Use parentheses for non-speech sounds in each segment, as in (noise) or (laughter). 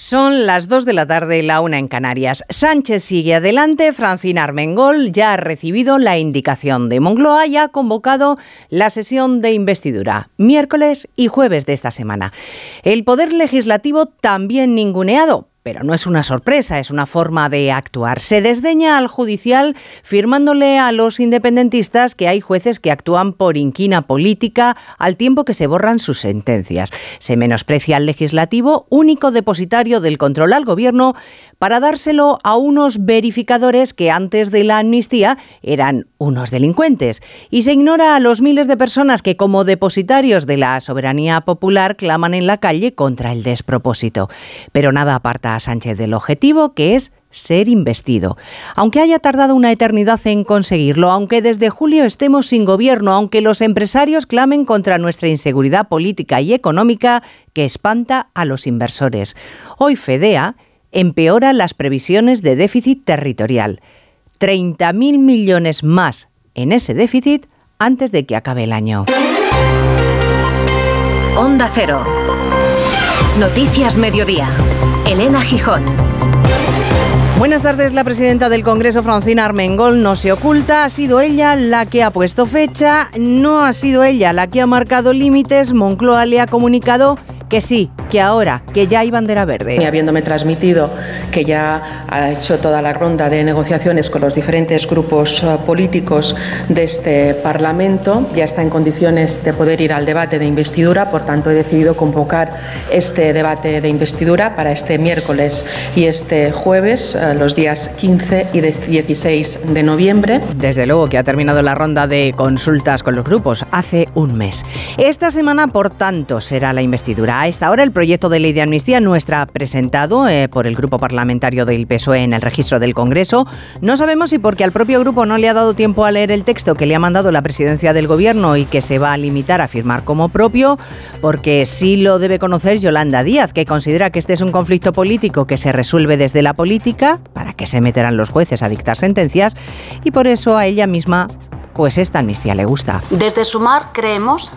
Son las 2 de la tarde, la una en Canarias. Sánchez sigue adelante. Francina Armengol ya ha recibido la indicación de Moncloa y ha convocado la sesión de investidura, miércoles y jueves de esta semana. El Poder Legislativo también ninguneado pero no es una sorpresa, es una forma de actuar. Se desdeña al judicial firmándole a los independentistas que hay jueces que actúan por inquina política al tiempo que se borran sus sentencias. Se menosprecia al legislativo, único depositario del control al gobierno, para dárselo a unos verificadores que antes de la amnistía eran unos delincuentes. Y se ignora a los miles de personas que como depositarios de la soberanía popular claman en la calle contra el despropósito. Pero nada aparta a Sánchez del objetivo que es ser investido. Aunque haya tardado una eternidad en conseguirlo, aunque desde julio estemos sin gobierno, aunque los empresarios clamen contra nuestra inseguridad política y económica que espanta a los inversores. Hoy Fedea empeora las previsiones de déficit territorial. 30.000 millones más en ese déficit antes de que acabe el año. Onda Cero. Noticias Mediodía. Elena Gijón. Buenas tardes, la presidenta del Congreso, Francina Armengol, no se oculta, ha sido ella la que ha puesto fecha, no ha sido ella la que ha marcado límites, Moncloa le ha comunicado que sí, que ahora, que ya hay bandera verde. Y habiéndome transmitido que ya ha hecho toda la ronda de negociaciones con los diferentes grupos eh, políticos de este Parlamento, ya está en condiciones de poder ir al debate de investidura, por tanto he decidido convocar este debate de investidura para este miércoles y este jueves, eh, los días 15 y 16 de noviembre. Desde luego que ha terminado la ronda de consultas con los grupos hace un mes. Esta semana, por tanto, será la investidura. A esta hora el proyecto de ley de amnistía no está presentado eh, por el grupo parlamentario del PSOE en el registro del Congreso. No sabemos si porque al propio grupo no le ha dado tiempo a leer el texto que le ha mandado la presidencia del gobierno y que se va a limitar a firmar como propio, porque sí lo debe conocer Yolanda Díaz, que considera que este es un conflicto político que se resuelve desde la política, para que se meterán los jueces a dictar sentencias, y por eso a ella misma pues esta amnistía le gusta. Desde Sumar creemos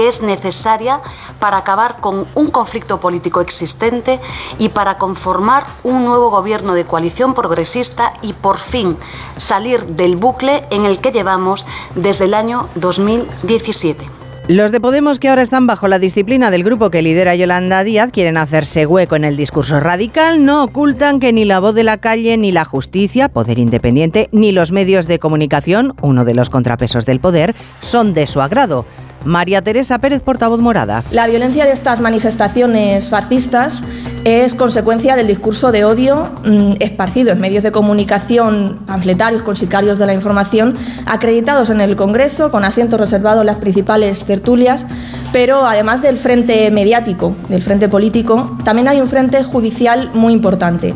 que es necesaria para acabar con un conflicto político existente y para conformar un nuevo gobierno de coalición progresista y por fin salir del bucle en el que llevamos desde el año 2017. Los de Podemos que ahora están bajo la disciplina del grupo que lidera Yolanda Díaz quieren hacerse hueco en el discurso radical, no ocultan que ni la voz de la calle, ni la justicia, poder independiente, ni los medios de comunicación, uno de los contrapesos del poder, son de su agrado. María Teresa Pérez, portavoz morada. La violencia de estas manifestaciones fascistas es consecuencia del discurso de odio mm, esparcido en medios de comunicación, panfletarios con sicarios de la información, acreditados en el Congreso, con asientos reservados en las principales tertulias, pero además del frente mediático, del frente político, también hay un frente judicial muy importante.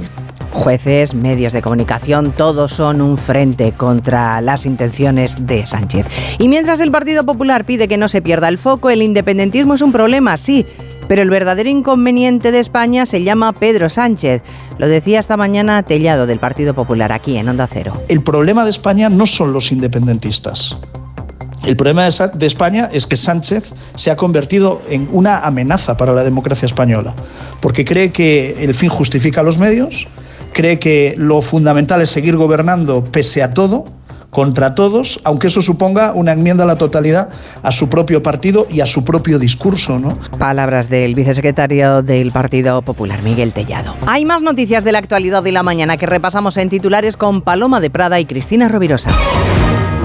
Jueces, medios de comunicación, todos son un frente contra las intenciones de Sánchez. Y mientras el Partido Popular pide que no se pierda el foco, el independentismo es un problema, sí, pero el verdadero inconveniente de España se llama Pedro Sánchez. Lo decía esta mañana Tellado del Partido Popular aquí en Onda Cero. El problema de España no son los independentistas. El problema de España es que Sánchez se ha convertido en una amenaza para la democracia española, porque cree que el fin justifica los medios cree que lo fundamental es seguir gobernando pese a todo, contra todos, aunque eso suponga una enmienda a la totalidad a su propio partido y a su propio discurso. ¿no? Palabras del vicesecretario del Partido Popular, Miguel Tellado. Hay más noticias de la actualidad de la mañana que repasamos en titulares con Paloma de Prada y Cristina Rovirosa.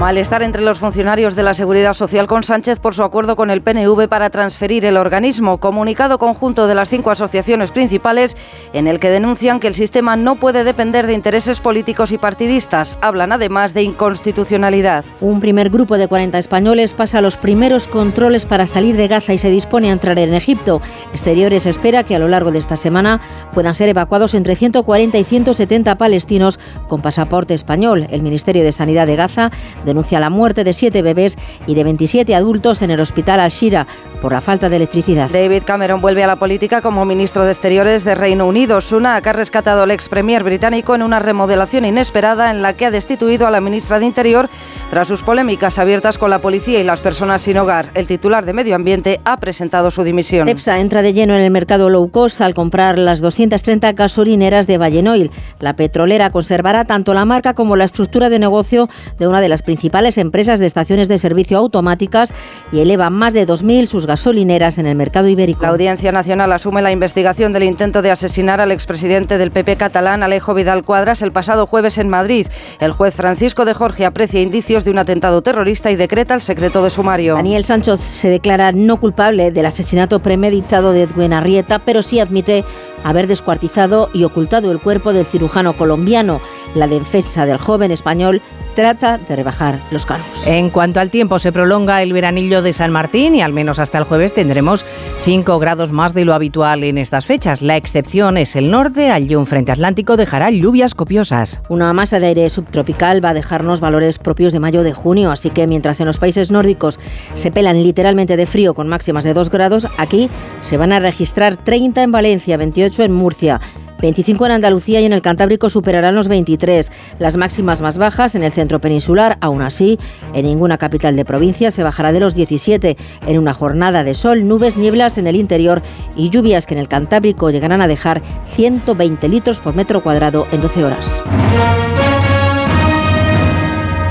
Malestar entre los funcionarios de la Seguridad Social con Sánchez por su acuerdo con el PNV para transferir el organismo. Comunicado conjunto de las cinco asociaciones principales en el que denuncian que el sistema no puede depender de intereses políticos y partidistas. Hablan además de inconstitucionalidad. Un primer grupo de 40 españoles pasa los primeros controles para salir de Gaza y se dispone a entrar en Egipto. Exteriores espera que a lo largo de esta semana puedan ser evacuados entre 140 y 170 palestinos con pasaporte español. El Ministerio de Sanidad de Gaza denuncia la muerte de siete bebés y de 27 adultos en el hospital Al-Shira, por la falta de electricidad. David Cameron vuelve a la política como ministro de Exteriores de Reino Unido. Sunak ha rescatado al ex premier británico en una remodelación inesperada en la que ha destituido a la ministra de Interior tras sus polémicas abiertas con la policía y las personas sin hogar. El titular de Medio Ambiente ha presentado su dimisión. CEPSA entra de lleno en el mercado low cost al comprar las 230 gasolineras de Vallenoil. La petrolera conservará tanto la marca como la estructura de negocio de una de las principales empresas de estaciones de servicio automáticas y eleva más de 2.000 sus gasolineras en el mercado ibérico. La Audiencia Nacional asume la investigación del intento de asesinar al expresidente del PP catalán, Alejo Vidal Cuadras, el pasado jueves en Madrid. El juez Francisco de Jorge aprecia indicios de un atentado terrorista y decreta el secreto de sumario. Daniel Sancho se declara no culpable del asesinato premeditado de Edwin Arrieta, pero sí admite haber descuartizado y ocultado el cuerpo del cirujano colombiano. La defensa del joven español trata de rebajar los cargos. En cuanto al tiempo, se prolonga el veranillo de San Martín y al menos hasta el jueves tendremos 5 grados más de lo habitual en estas fechas. La excepción es el norte, allí un frente atlántico dejará lluvias copiosas. Una masa de aire subtropical va a dejarnos valores propios de mayo de junio, así que mientras en los países nórdicos se pelan literalmente de frío con máximas de 2 grados, aquí se van a registrar 30 en Valencia, 28 en Murcia. 25 en Andalucía y en el Cantábrico superarán los 23. Las máximas más bajas en el centro peninsular, aún así, en ninguna capital de provincia se bajará de los 17. En una jornada de sol, nubes, nieblas en el interior y lluvias que en el Cantábrico llegarán a dejar 120 litros por metro cuadrado en 12 horas.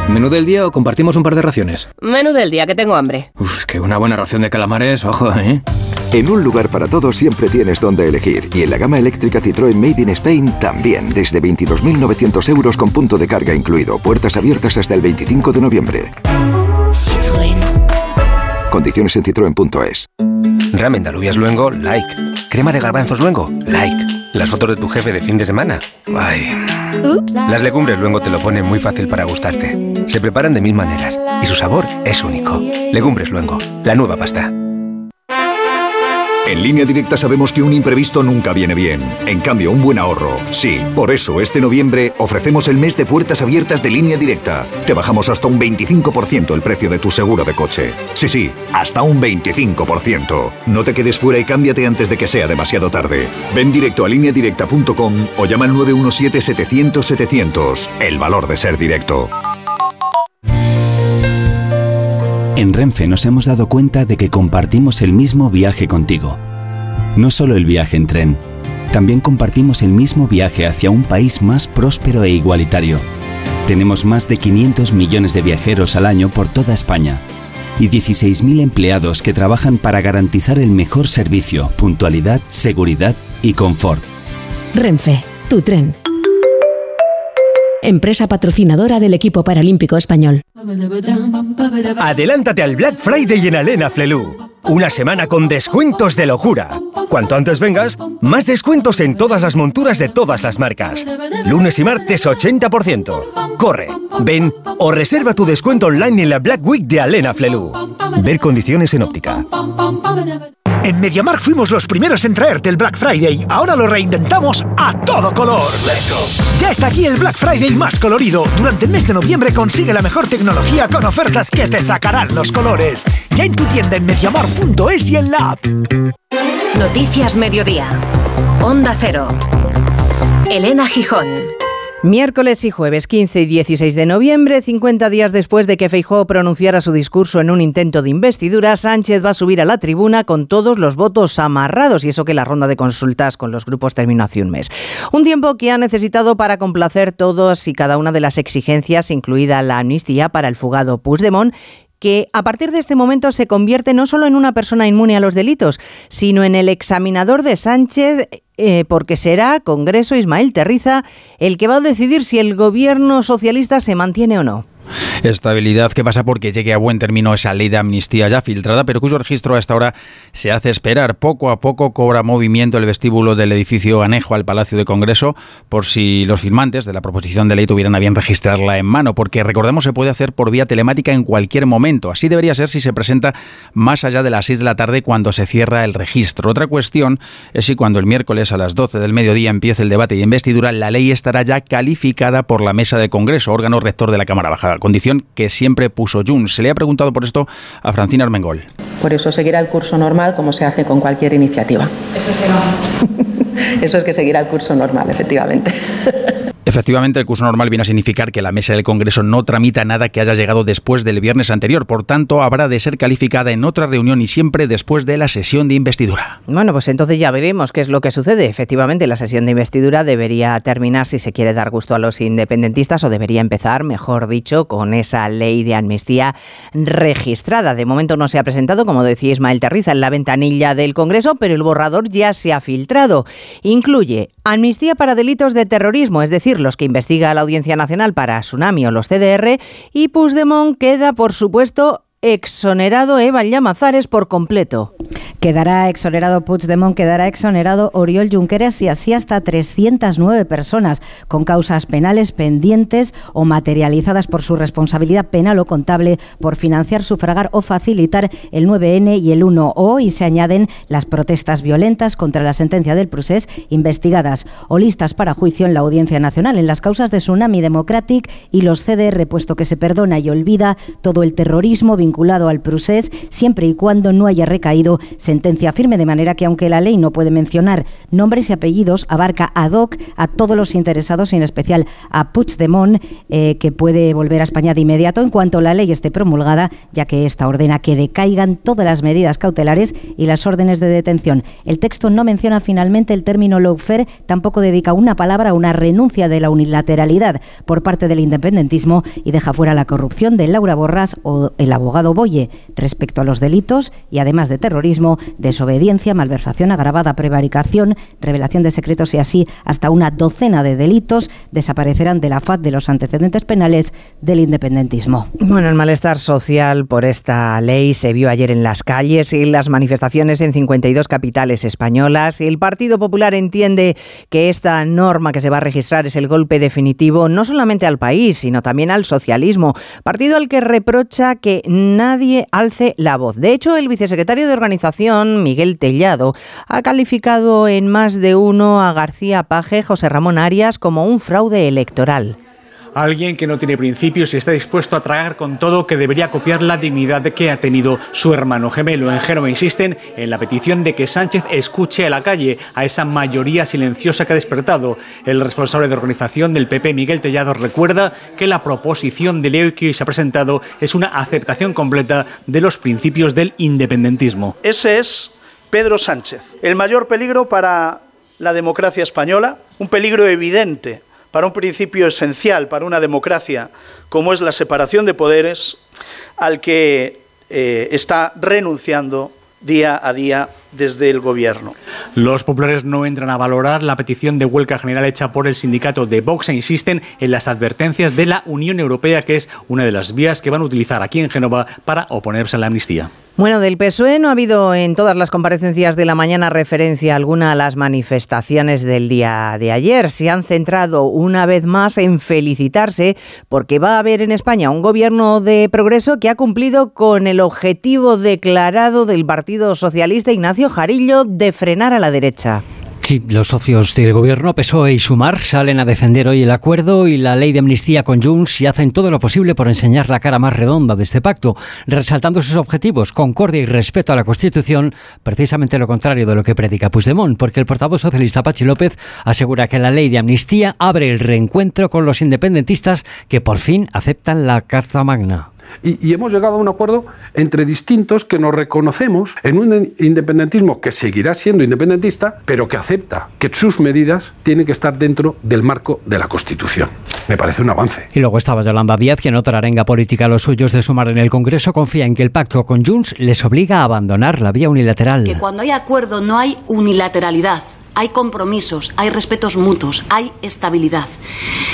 ¿Menú del día o compartimos un par de raciones? Menú del día, que tengo hambre. Uf, es que una buena ración de calamares, ojo, ¿eh? En un lugar para todos siempre tienes donde elegir y en la gama eléctrica Citroën Made in Spain también, desde 22.900 euros con punto de carga incluido, puertas abiertas hasta el 25 de noviembre. Citroën. Condiciones en citroen.es. Ramen de alubias luengo, like. Crema de garbanzos luengo, like. Las fotos de tu jefe de fin de semana, ay. Las legumbres luengo te lo ponen muy fácil para gustarte. Se preparan de mil maneras y su sabor es único. Legumbres luengo, la nueva pasta. En línea directa sabemos que un imprevisto nunca viene bien. En cambio, un buen ahorro, sí. Por eso, este noviembre ofrecemos el mes de puertas abiertas de línea directa. Te bajamos hasta un 25% el precio de tu seguro de coche. Sí, sí, hasta un 25%. No te quedes fuera y cámbiate antes de que sea demasiado tarde. Ven directo a lineadirecta.com o llama al 917-700-700. El valor de ser directo. En Renfe nos hemos dado cuenta de que compartimos el mismo viaje contigo. No solo el viaje en tren, también compartimos el mismo viaje hacia un país más próspero e igualitario. Tenemos más de 500 millones de viajeros al año por toda España y 16.000 empleados que trabajan para garantizar el mejor servicio, puntualidad, seguridad y confort. Renfe, tu tren empresa patrocinadora del equipo paralímpico español. Adelántate al Black Friday en Alena Flelu. Una semana con descuentos de locura. Cuanto antes vengas, más descuentos en todas las monturas de todas las marcas. Lunes y martes 80%. Corre, ven o reserva tu descuento online en la Black Week de Alena Flelu. Ver condiciones en óptica. En MediaMark fuimos los primeros en traerte el Black Friday. Ahora lo reinventamos a todo color. Ya está aquí el Black Friday más colorido. Durante el mes de noviembre consigue la mejor tecnología con ofertas que te sacarán los colores. Ya en tu tienda en mediamar.es y en la app. Noticias Mediodía. Onda Cero. Elena Gijón. Miércoles y jueves 15 y 16 de noviembre, 50 días después de que Feijóo pronunciara su discurso en un intento de investidura, Sánchez va a subir a la tribuna con todos los votos amarrados y eso que la ronda de consultas con los grupos terminó hace un mes. Un tiempo que ha necesitado para complacer todos y cada una de las exigencias, incluida la amnistía para el fugado Puigdemont que a partir de este momento se convierte no solo en una persona inmune a los delitos, sino en el examinador de Sánchez, eh, porque será Congreso Ismael Terriza el que va a decidir si el gobierno socialista se mantiene o no. Estabilidad que pasa porque llegue a buen término esa ley de amnistía ya filtrada, pero cuyo registro a esta hora se hace esperar. Poco a poco cobra movimiento el vestíbulo del edificio anejo al Palacio de Congreso, por si los firmantes de la proposición de ley tuvieran a bien registrarla en mano, porque recordemos se puede hacer por vía telemática en cualquier momento. Así debería ser si se presenta más allá de las 6 de la tarde cuando se cierra el registro. Otra cuestión es si cuando el miércoles a las 12 del mediodía empiece el debate y investidura, la ley estará ya calificada por la Mesa de Congreso, órgano rector de la Cámara Baja condición que siempre puso Junts. Se le ha preguntado por esto a Francina Armengol. Por eso seguirá el curso normal como se hace con cualquier iniciativa. Eso es que no. (laughs) eso es que seguirá el curso normal, efectivamente. (laughs) Efectivamente, el curso normal viene a significar que la mesa del Congreso no tramita nada que haya llegado después del viernes anterior. Por tanto, habrá de ser calificada en otra reunión y siempre después de la sesión de investidura. Bueno, pues entonces ya veremos qué es lo que sucede. Efectivamente, la sesión de investidura debería terminar si se quiere dar gusto a los independentistas o debería empezar, mejor dicho, con esa ley de amnistía registrada. De momento no se ha presentado, como decía Ismael Terriza, en la ventanilla del Congreso, pero el borrador ya se ha filtrado. Incluye amnistía para delitos de terrorismo, es decir, los que investiga la Audiencia Nacional para Tsunami o los CDR, y Puigdemont queda, por supuesto, exonerado Eva Llamazares por completo. Quedará exonerado Puigdemont, quedará exonerado Oriol Junqueras y así hasta 309 personas con causas penales pendientes o materializadas por su responsabilidad penal o contable por financiar, sufragar o facilitar el 9N y el 1O y se añaden las protestas violentas contra la sentencia del procés investigadas o listas para juicio en la Audiencia Nacional en las causas de Tsunami Democratic y los CDR, puesto que se perdona y olvida todo el terrorismo vinculado al procés siempre y cuando no haya recaído sentencia firme, de manera que aunque la ley no puede mencionar nombres y apellidos, abarca ad hoc a todos los interesados, en especial a Puigdemont, eh, que puede volver a España de inmediato en cuanto la ley esté promulgada, ya que esta ordena que decaigan todas las medidas cautelares y las órdenes de detención. El texto no menciona finalmente el término lawfare, tampoco dedica una palabra a una renuncia de la unilateralidad por parte del independentismo y deja fuera la corrupción de Laura Borras o el abogado Boye respecto a los delitos y además de terrorismo desobediencia, malversación agravada, prevaricación, revelación de secretos y así hasta una docena de delitos desaparecerán de la faz de los antecedentes penales del independentismo. Bueno, el malestar social por esta ley se vio ayer en las calles y las manifestaciones en 52 capitales españolas. El Partido Popular entiende que esta norma que se va a registrar es el golpe definitivo no solamente al país, sino también al socialismo. Partido al que reprocha que nadie alce la voz. De hecho, el vicesecretario de Organización Miguel Tellado, ha calificado en más de uno a García Paje, José Ramón Arias, como un fraude electoral. Alguien que no tiene principios y está dispuesto a tragar con todo que debería copiar la dignidad que ha tenido su hermano gemelo. En Génova insisten en la petición de que Sánchez escuche a la calle, a esa mayoría silenciosa que ha despertado. El responsable de organización del PP, Miguel Tellado, recuerda que la proposición de ley que hoy se ha presentado es una aceptación completa de los principios del independentismo. Ese es Pedro Sánchez, el mayor peligro para la democracia española, un peligro evidente para un principio esencial para una democracia como es la separación de poderes, al que eh, está renunciando día a día desde el gobierno. Los populares no entran a valorar la petición de huelga general hecha por el sindicato de Vox e insisten en las advertencias de la Unión Europea, que es una de las vías que van a utilizar aquí en Génova para oponerse a la amnistía. Bueno, del PSOE no ha habido en todas las comparecencias de la mañana referencia alguna a las manifestaciones del día de ayer. Se han centrado una vez más en felicitarse porque va a haber en España un gobierno de progreso que ha cumplido con el objetivo declarado del Partido Socialista Ignacio Jarillo de frenar a la derecha. Sí, los socios del gobierno PSOE y Sumar salen a defender hoy el acuerdo y la ley de amnistía con Junts y hacen todo lo posible por enseñar la cara más redonda de este pacto, resaltando sus objetivos, concordia y respeto a la Constitución, precisamente lo contrario de lo que predica Puigdemont, porque el portavoz socialista Pachi López asegura que la ley de amnistía abre el reencuentro con los independentistas que por fin aceptan la Carta Magna. Y, y, hemos llegado a un acuerdo entre distintos que nos reconocemos en un independentismo que seguirá siendo independentista, pero que acepta que sus medidas tienen que estar dentro del marco de la Constitución. Me parece un avance. Y luego estaba Yolanda Díaz, que en otra arenga política a los suyos de sumar en el Congreso confía en que el pacto con Junts les obliga a abandonar la vía unilateral. Que cuando hay acuerdo no hay unilateralidad hay compromisos, hay respetos mutuos, hay estabilidad.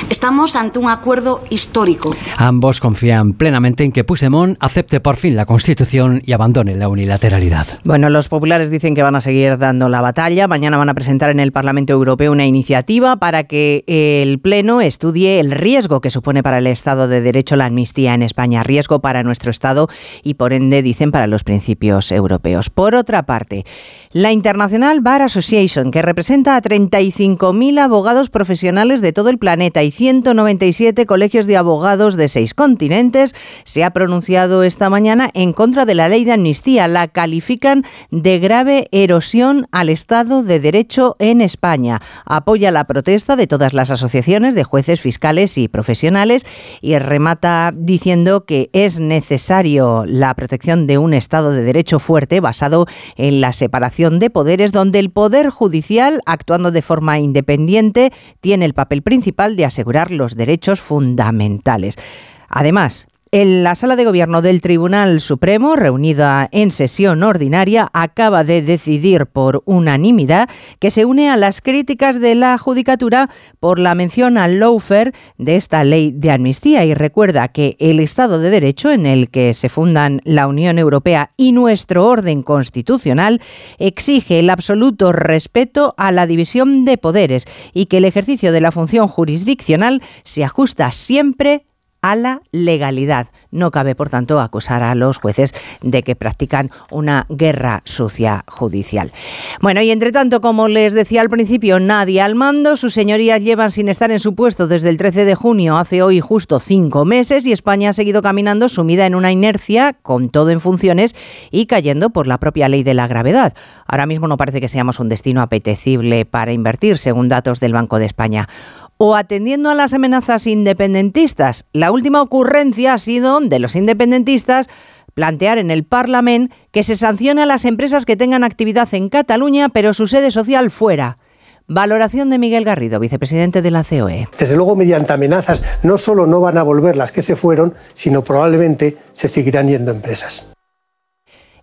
Estamos ante un acuerdo histórico. Ambos confían plenamente en que Puigdemont acepte por fin la Constitución y abandone la unilateralidad. Bueno, los populares dicen que van a seguir dando la batalla. Mañana van a presentar en el Parlamento Europeo una iniciativa para que el Pleno estudie el riesgo que supone para el Estado de Derecho la amnistía en España, riesgo para nuestro Estado y por ende dicen para los principios europeos. Por otra parte, la International Bar Association, que representa a 35.000 abogados profesionales de todo el planeta y 197 colegios de abogados de seis continentes, se ha pronunciado esta mañana en contra de la ley de amnistía. La califican de grave erosión al Estado de Derecho en España. Apoya la protesta de todas las asociaciones de jueces, fiscales y profesionales y remata diciendo que es necesario la protección de un Estado de Derecho fuerte basado en la separación de poderes, donde el Poder Actuando de forma independiente, tiene el papel principal de asegurar los derechos fundamentales. Además, en la sala de gobierno del Tribunal Supremo, reunida en sesión ordinaria, acaba de decidir por unanimidad que se une a las críticas de la Judicatura por la mención al lawfare de esta ley de amnistía. Y recuerda que el Estado de Derecho en el que se fundan la Unión Europea y nuestro orden constitucional exige el absoluto respeto a la división de poderes y que el ejercicio de la función jurisdiccional se ajusta siempre a la legalidad. No cabe, por tanto, acusar a los jueces de que practican una guerra sucia judicial. Bueno, y entre tanto, como les decía al principio, nadie al mando. Sus señorías llevan sin estar en su puesto desde el 13 de junio, hace hoy justo cinco meses, y España ha seguido caminando sumida en una inercia, con todo en funciones y cayendo por la propia ley de la gravedad. Ahora mismo no parece que seamos un destino apetecible para invertir, según datos del Banco de España o atendiendo a las amenazas independentistas. La última ocurrencia ha sido de los independentistas plantear en el Parlamento que se sancione a las empresas que tengan actividad en Cataluña, pero su sede social fuera. Valoración de Miguel Garrido, vicepresidente de la COE. Desde luego, mediante amenazas, no solo no van a volver las que se fueron, sino probablemente se seguirán yendo empresas.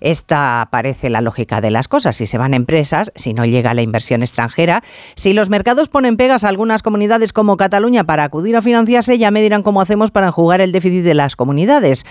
Esta parece la lógica de las cosas. Si se van empresas, si no llega la inversión extranjera, si los mercados ponen pegas a algunas comunidades como Cataluña para acudir a financiarse, ya me dirán cómo hacemos para enjugar el déficit de las comunidades.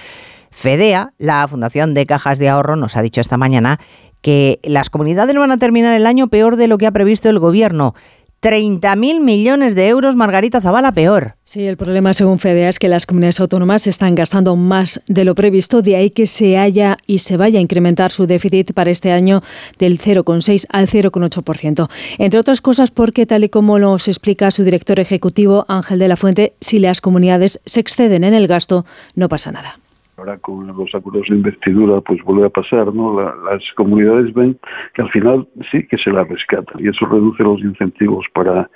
FEDEA, la Fundación de Cajas de Ahorro, nos ha dicho esta mañana que las comunidades van a terminar el año peor de lo que ha previsto el gobierno. 30.000 millones de euros, Margarita Zavala, peor. Sí, el problema, según FEDEA, es que las comunidades autónomas están gastando más de lo previsto, de ahí que se haya y se vaya a incrementar su déficit para este año del 0,6 al 0,8%. Entre otras cosas, porque, tal y como nos explica su director ejecutivo, Ángel de la Fuente, si las comunidades se exceden en el gasto, no pasa nada ahora con los acuerdos de investidura pues vuelve a pasar, ¿no? las comunidades ven que al final sí que se la rescatan y eso reduce los incentivos para,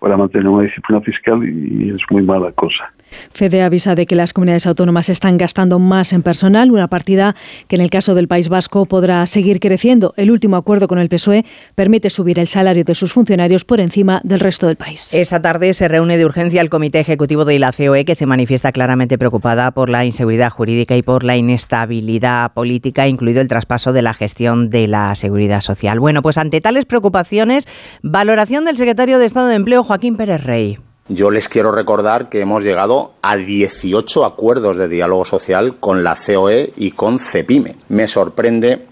para mantener una disciplina fiscal y es muy mala cosa. Fede avisa de que las comunidades autónomas están gastando más en personal, una partida que en el caso del País Vasco podrá seguir creciendo. El último acuerdo con el PSOE permite subir el salario de sus funcionarios por encima del resto del país. Esta tarde se reúne de urgencia el Comité Ejecutivo de la COE que se manifiesta claramente preocupada por la inseguridad jurídica y por la inestabilidad política, incluido el traspaso de la gestión de la seguridad social. Bueno, pues ante tales preocupaciones, valoración del secretario de Estado de Empleo, Joaquín Pérez Rey. Yo les quiero recordar que hemos llegado a 18 acuerdos de diálogo social con la COE y con CEPIME. Me sorprende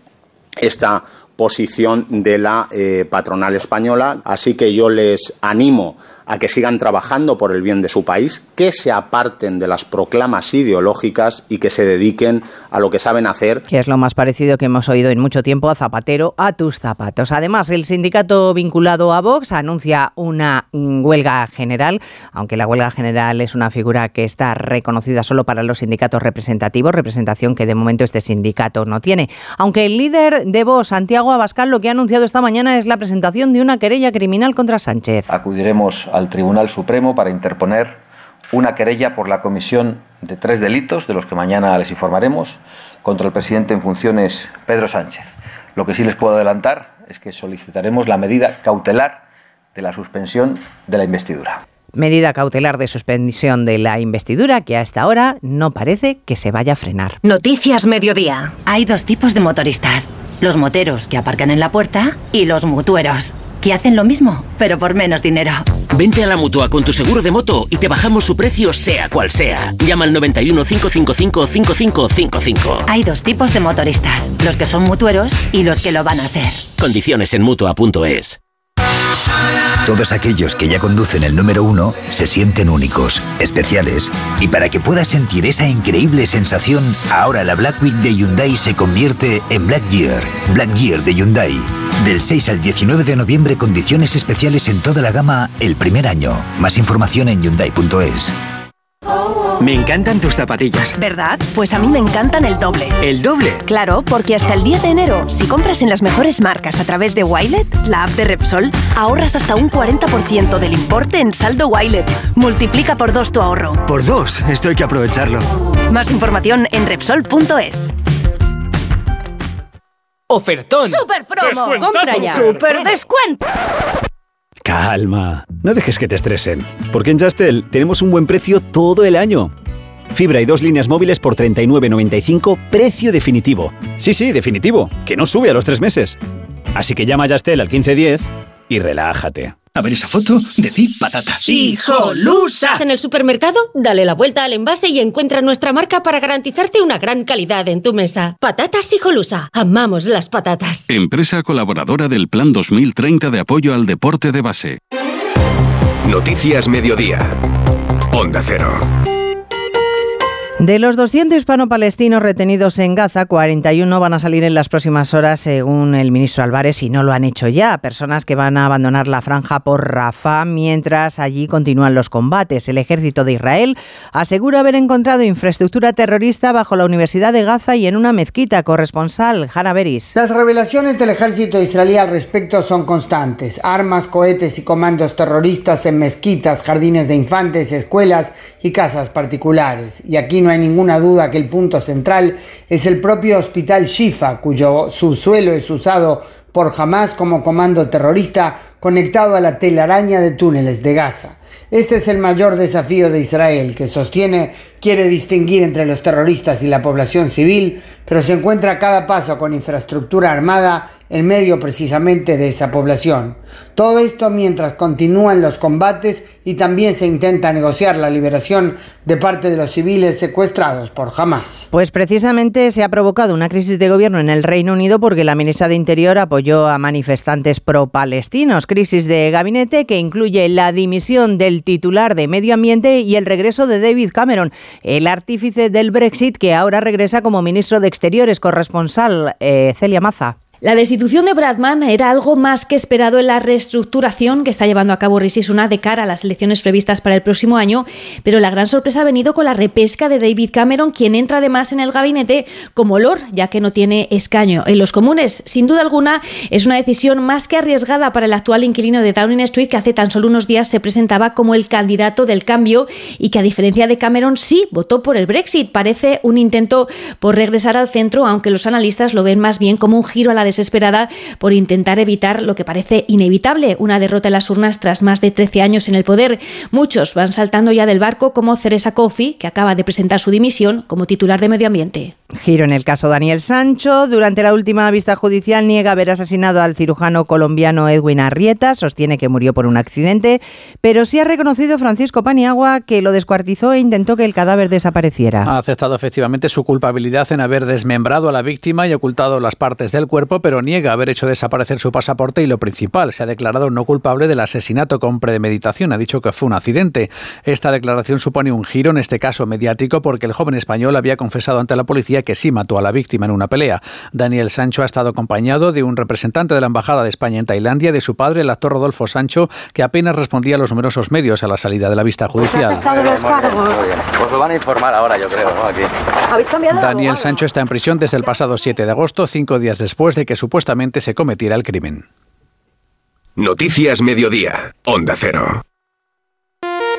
esta posición de la eh, patronal española, así que yo les animo a que sigan trabajando por el bien de su país, que se aparten de las proclamas ideológicas y que se dediquen a lo que saben hacer. Que es lo más parecido que hemos oído en mucho tiempo a Zapatero, a tus zapatos. Además, el sindicato vinculado a Vox anuncia una huelga general, aunque la huelga general es una figura que está reconocida solo para los sindicatos representativos, representación que de momento este sindicato no tiene. Aunque el líder de Vox, Santiago Abascal, lo que ha anunciado esta mañana es la presentación de una querella criminal contra Sánchez. Acudiremos al Tribunal Supremo para interponer una querella por la comisión de tres delitos, de los que mañana les informaremos, contra el presidente en funciones Pedro Sánchez. Lo que sí les puedo adelantar es que solicitaremos la medida cautelar de la suspensión de la investidura. Medida cautelar de suspensión de la investidura que hasta ahora no parece que se vaya a frenar. Noticias Mediodía. Hay dos tipos de motoristas. Los moteros que aparcan en la puerta y los mutueros que hacen lo mismo, pero por menos dinero. Vente a la mutua con tu seguro de moto y te bajamos su precio, sea cual sea. Llama al 91 555 5555. Hay dos tipos de motoristas: los que son mutueros y los que lo van a ser. Condiciones en mutua.es. Todos aquellos que ya conducen el número uno se sienten únicos, especiales. Y para que puedas sentir esa increíble sensación, ahora la Black Week de Hyundai se convierte en Black Year. Black Year de Hyundai. Del 6 al 19 de noviembre condiciones especiales en toda la gama el primer año. Más información en Hyundai.es. Me encantan tus zapatillas. ¿Verdad? Pues a mí me encantan el doble. ¿El doble? Claro, porque hasta el 10 de enero, si compras en las mejores marcas a través de Wilet, la app de Repsol, ahorras hasta un 40% del importe en saldo Wilet. Multiplica por dos tu ahorro. Por dos, esto hay que aprovecharlo. Más información en Repsol.es. Ofertón. ¡Super promo! ¡Compra ya! ¡Super descuento! Calma, no dejes que te estresen, porque en Justel tenemos un buen precio todo el año. Fibra y dos líneas móviles por 39.95, precio definitivo. Sí, sí, definitivo, que no sube a los tres meses. Así que llama a Justel al 1510 y relájate. A ver esa foto, decir patata. ¡Hijolusa! En el supermercado, dale la vuelta al envase y encuentra nuestra marca para garantizarte una gran calidad en tu mesa. Patatas Hijolusa. Amamos las patatas. Empresa colaboradora del Plan 2030 de apoyo al deporte de base. Noticias Mediodía. Onda Cero. De los 200 hispano-palestinos retenidos en Gaza, 41 van a salir en las próximas horas, según el ministro Álvarez, y no lo han hecho ya. Personas que van a abandonar la franja por Rafah mientras allí continúan los combates. El ejército de Israel asegura haber encontrado infraestructura terrorista bajo la Universidad de Gaza y en una mezquita. Corresponsal, Hanna Beris. Las revelaciones del ejército israelí al respecto son constantes. Armas, cohetes y comandos terroristas en mezquitas, jardines de infantes, escuelas y casas particulares. Y aquí no hay ninguna duda que el punto central es el propio hospital Shifa, cuyo subsuelo es usado por Hamas como comando terrorista conectado a la telaraña de túneles de Gaza. Este es el mayor desafío de Israel, que sostiene quiere distinguir entre los terroristas y la población civil, pero se encuentra a cada paso con infraestructura armada en medio precisamente de esa población. Todo esto mientras continúan los combates y también se intenta negociar la liberación de parte de los civiles secuestrados por Hamas. Pues precisamente se ha provocado una crisis de gobierno en el Reino Unido porque la ministra de Interior apoyó a manifestantes pro-palestinos. Crisis de gabinete que incluye la dimisión del titular de Medio Ambiente y el regreso de David Cameron, el artífice del Brexit que ahora regresa como ministro de Exteriores, corresponsal eh, Celia Maza. La destitución de Bradman era algo más que esperado en la reestructuración que está llevando a cabo Rishi Sunak de cara a las elecciones previstas para el próximo año, pero la gran sorpresa ha venido con la repesca de David Cameron, quien entra además en el gabinete como Lord, ya que no tiene escaño en los comunes. Sin duda alguna, es una decisión más que arriesgada para el actual inquilino de Downing Street, que hace tan solo unos días se presentaba como el candidato del cambio y que a diferencia de Cameron sí votó por el Brexit. Parece un intento por regresar al centro, aunque los analistas lo ven más bien como un giro a la desesperada por intentar evitar lo que parece inevitable, una derrota en las urnas tras más de 13 años en el poder. Muchos van saltando ya del barco como Ceresa Coffey, que acaba de presentar su dimisión como titular de Medio Ambiente. Giro en el caso Daniel Sancho. Durante la última vista judicial niega haber asesinado al cirujano colombiano Edwin Arrieta, sostiene que murió por un accidente, pero sí ha reconocido Francisco Paniagua que lo descuartizó e intentó que el cadáver desapareciera. Ha aceptado efectivamente su culpabilidad en haber desmembrado a la víctima y ocultado las partes del cuerpo, pero niega haber hecho desaparecer su pasaporte y lo principal, se ha declarado no culpable del asesinato con premeditación. Ha dicho que fue un accidente. Esta declaración supone un giro, en este caso mediático, porque el joven español había confesado ante la policía que sí mató a la víctima en una pelea. Daniel Sancho ha estado acompañado de un representante de la Embajada de España en Tailandia y de su padre, el actor Rodolfo Sancho, que apenas respondía a los numerosos medios a la salida de la vista judicial. Pues lo van a informar ahora, yo creo. Aquí. Daniel Sancho está en prisión desde el pasado 7 de agosto, cinco días después de que supuestamente se cometiera el crimen. Noticias Mediodía. Onda Cero.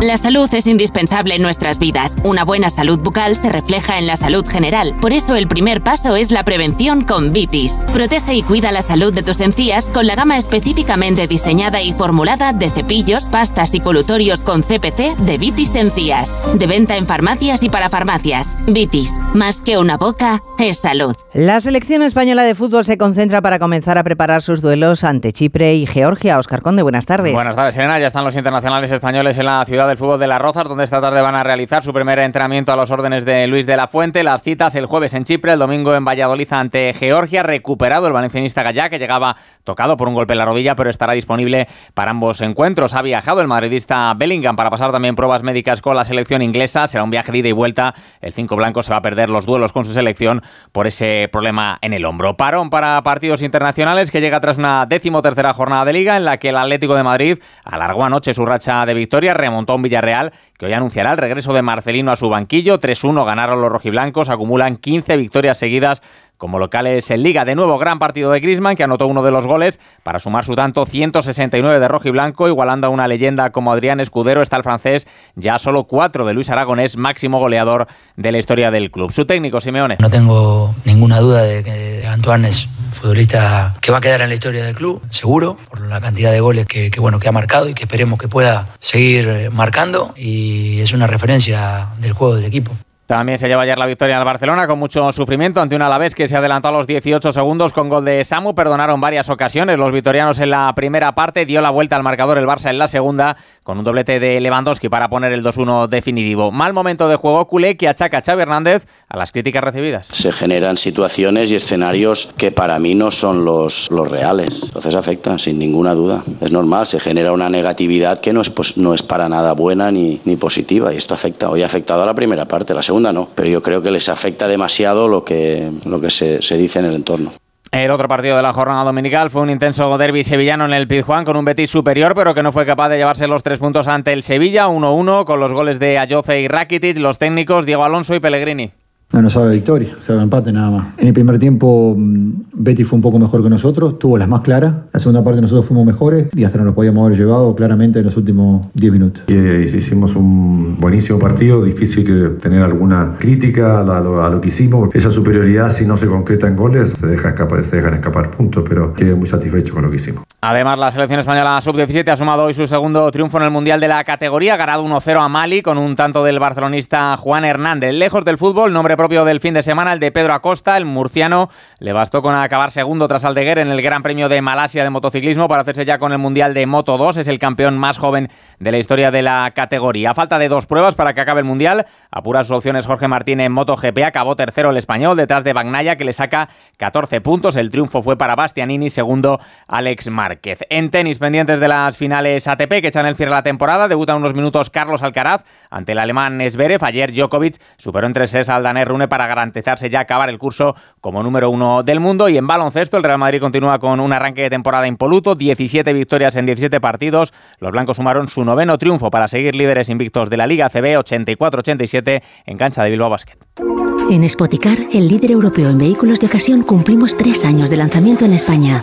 La salud es indispensable en nuestras vidas. Una buena salud bucal se refleja en la salud general. Por eso el primer paso es la prevención con Vitis. Protege y cuida la salud de tus encías con la gama específicamente diseñada y formulada de cepillos, pastas y colutorios con CPC de Vitis Encías. De venta en farmacias y para farmacias. Vitis, más que una boca, es salud. La selección española de fútbol se concentra para comenzar a preparar sus duelos ante Chipre y Georgia. Oscar Conde, buenas tardes. Buenas tardes, Elena. Ya están los internacionales españoles en la ciudad del fútbol de Las Rozas, donde esta tarde van a realizar su primer entrenamiento a los órdenes de Luis de la Fuente. Las citas el jueves en Chipre, el domingo en Valladolid ante Georgia. Recuperado el valencianista Gallá, que llegaba tocado por un golpe en la rodilla, pero estará disponible para ambos encuentros. Ha viajado el madridista Bellingham para pasar también pruebas médicas con la selección inglesa. Será un viaje de ida y vuelta. El cinco blanco se va a perder los duelos con su selección por ese problema en el hombro. Parón para partidos internacionales que llega tras una décimo tercera jornada de liga en la que el Atlético de Madrid alargó anoche su racha de victoria, remontó a un Villarreal que hoy anunciará el regreso de Marcelino a su banquillo. 3-1 ganaron los rojiblancos, acumulan 15 victorias seguidas como locales en Liga. De nuevo, gran partido de Griezmann, que anotó uno de los goles para sumar su tanto 169 de rojo y blanco, igualando a una leyenda como Adrián Escudero. Está el francés, ya solo cuatro de Luis Aragonés, máximo goleador de la historia del club. Su técnico, Simeone. No tengo ninguna duda de que Antoine es futbolista que va a quedar en la historia del club, seguro, por la cantidad de goles que, que, bueno, que ha marcado y que esperemos que pueda seguir marcando y es una referencia del juego del equipo. También se lleva ayer la victoria al Barcelona con mucho sufrimiento ante un Alavés que se adelantó a los 18 segundos con gol de Samu. Perdonaron varias ocasiones los vitorianos en la primera parte. Dio la vuelta al marcador el Barça en la segunda con un doblete de Lewandowski para poner el 2-1 definitivo. Mal momento de juego culé que achaca a Xavi Hernández a las críticas recibidas. Se generan situaciones y escenarios que para mí no son los, los reales. Entonces afecta, sin ninguna duda. Es normal, se genera una negatividad que no es, no es para nada buena ni, ni positiva y esto afecta. Hoy ha afectado a la primera parte, la segunda no, pero yo creo que les afecta demasiado lo que, lo que se, se dice en el entorno. El otro partido de la jornada dominical fue un intenso derby sevillano en el Pizjuán con un Betis superior, pero que no fue capaz de llevarse los tres puntos ante el Sevilla, 1-1, con los goles de Ayoce y Rakitic, los técnicos Diego Alonso y Pellegrini. No nos sabe victoria, sabe empate nada más. En el primer tiempo Betty fue un poco mejor que nosotros, tuvo las más claras. La segunda parte nosotros fuimos mejores y hasta nos lo podíamos haber llevado claramente en los últimos 10 minutos. Y, hicimos un buenísimo partido, difícil que tener alguna crítica a lo, a lo, que hicimos. Esa superioridad si no se concreta en goles se, deja escapar, se dejan escapar puntos, pero quedé muy satisfecho con lo que hicimos. Además, la selección española sub-17 ha sumado hoy su segundo triunfo en el Mundial de la categoría, ganado 1-0 a Mali con un tanto del barcelonista Juan Hernández. Lejos del fútbol, nombre propio del fin de semana, el de Pedro Acosta, el murciano, le bastó con acabar segundo tras Aldeguer en el Gran Premio de Malasia de motociclismo para hacerse ya con el Mundial de Moto 2. Es el campeón más joven de la historia de la categoría. A falta de dos pruebas para que acabe el Mundial, apura sus opciones Jorge Martín en MotoGP, acabó tercero el español detrás de Bagnaya que le saca 14 puntos. El triunfo fue para Bastianini, segundo Alex Márquez. En tenis, pendientes de las finales ATP que echan el cierre de la temporada, debuta unos minutos Carlos Alcaraz ante el alemán Zverev. Ayer Djokovic superó en 3 al Daner Rune para garantizarse ya acabar el curso como número uno del mundo. Y en baloncesto, el Real Madrid continúa con un arranque de temporada impoluto, 17 victorias en 17 partidos. Los blancos sumaron su noveno triunfo para seguir líderes invictos de la Liga CB, 84-87 en cancha de Bilbao Basket. En Spoticar, el líder europeo en vehículos de ocasión, cumplimos tres años de lanzamiento en España.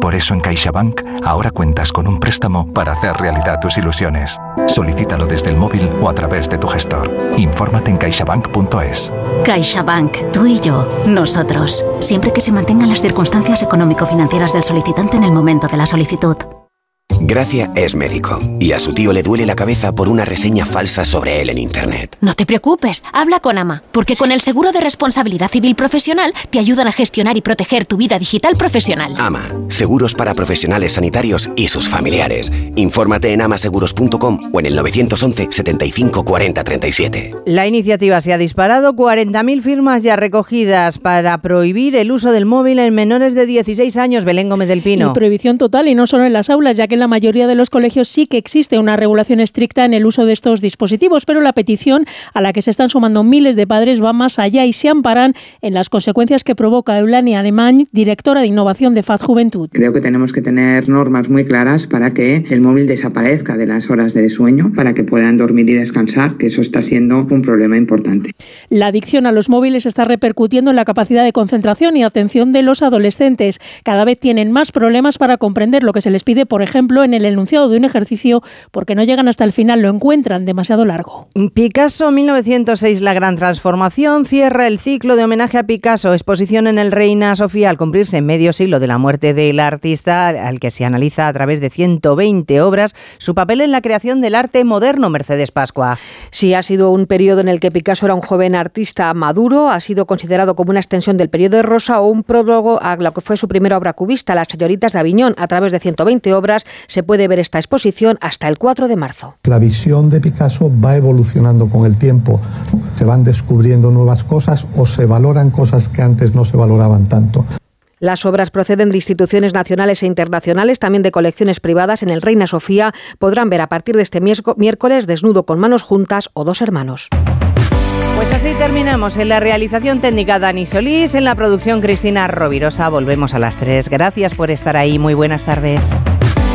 Por eso en CaixaBank ahora cuentas con un préstamo para hacer realidad tus ilusiones. Solicítalo desde el móvil o a través de tu gestor. Infórmate en caixabank.es. CaixaBank, tú y yo, nosotros. Siempre que se mantengan las circunstancias económico-financieras del solicitante en el momento de la solicitud. Gracia es médico y a su tío le duele la cabeza por una reseña falsa sobre él en Internet. No te preocupes, habla con AMA, porque con el seguro de responsabilidad civil profesional te ayudan a gestionar y proteger tu vida digital profesional. AMA, seguros para profesionales sanitarios y sus familiares. Infórmate en amaseguros.com o en el 911 75 40 37. La iniciativa se ha disparado, 40.000 firmas ya recogidas para prohibir el uso del móvil en menores de 16 años. Belén Gómez del Pino. Y prohibición total y no solo en las aulas, ya que en la mayoría de los colegios sí que existe una regulación estricta en el uso de estos dispositivos, pero la petición a la que se están sumando miles de padres va más allá y se amparan en las consecuencias que provoca Eulania Alemán, directora de innovación de FAD Juventud. Creo que tenemos que tener normas muy claras para que el móvil desaparezca de las horas de sueño, para que puedan dormir y descansar, que eso está siendo un problema importante. La adicción a los móviles está repercutiendo en la capacidad de concentración y atención de los adolescentes. Cada vez tienen más problemas para comprender lo que se les pide, por ejemplo, en el enunciado de un ejercicio, porque no llegan hasta el final, lo encuentran demasiado largo. Picasso 1906, la gran transformación, cierra el ciclo de homenaje a Picasso, exposición en el Reina Sofía al cumplirse medio siglo de la muerte del artista, al que se analiza a través de 120 obras su papel en la creación del arte moderno, Mercedes Pascua. Sí, ha sido un periodo en el que Picasso era un joven artista maduro, ha sido considerado como una extensión del periodo de Rosa o un prólogo a lo que fue su primera obra cubista, Las señoritas de Aviñón. A través de 120 obras se puede ver esta exposición hasta el 4 de marzo. La visión de Picasso va evolucionando con el tiempo. Se van descubriendo nuevas cosas o se valoran cosas que antes no se valoraban tanto. Las obras proceden de instituciones nacionales e internacionales, también de colecciones privadas. En el Reina Sofía podrán ver a partir de este miércoles Desnudo con manos juntas o Dos hermanos. Pues así terminamos. En la realización técnica Dani Solís, en la producción Cristina Rovirosa. Volvemos a las 3. Gracias por estar ahí. Muy buenas tardes.